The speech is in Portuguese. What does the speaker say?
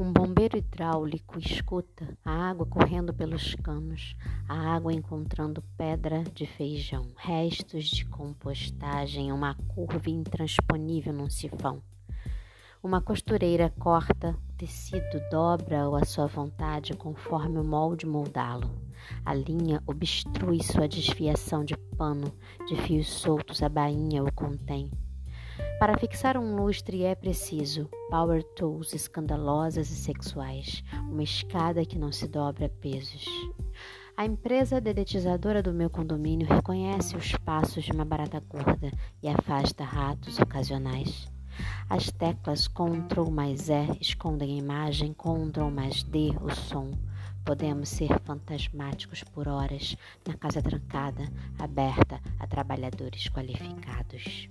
Um bombeiro hidráulico escuta a água correndo pelos canos, a água encontrando pedra de feijão, restos de compostagem, uma curva intransponível num sifão. Uma costureira corta o tecido, dobra-o à sua vontade conforme o molde moldá-lo. A linha obstrui sua desfiação de pano, de fios soltos a bainha o contém. Para fixar um lustre é preciso power tools escandalosas e sexuais, uma escada que não se dobra a pesos. A empresa dedetizadora do meu condomínio reconhece os passos de uma barata gorda e afasta ratos ocasionais. As teclas Ctrl mais E escondem a imagem, Ctrl mais D o som. Podemos ser fantasmáticos por horas na casa trancada, aberta a trabalhadores qualificados.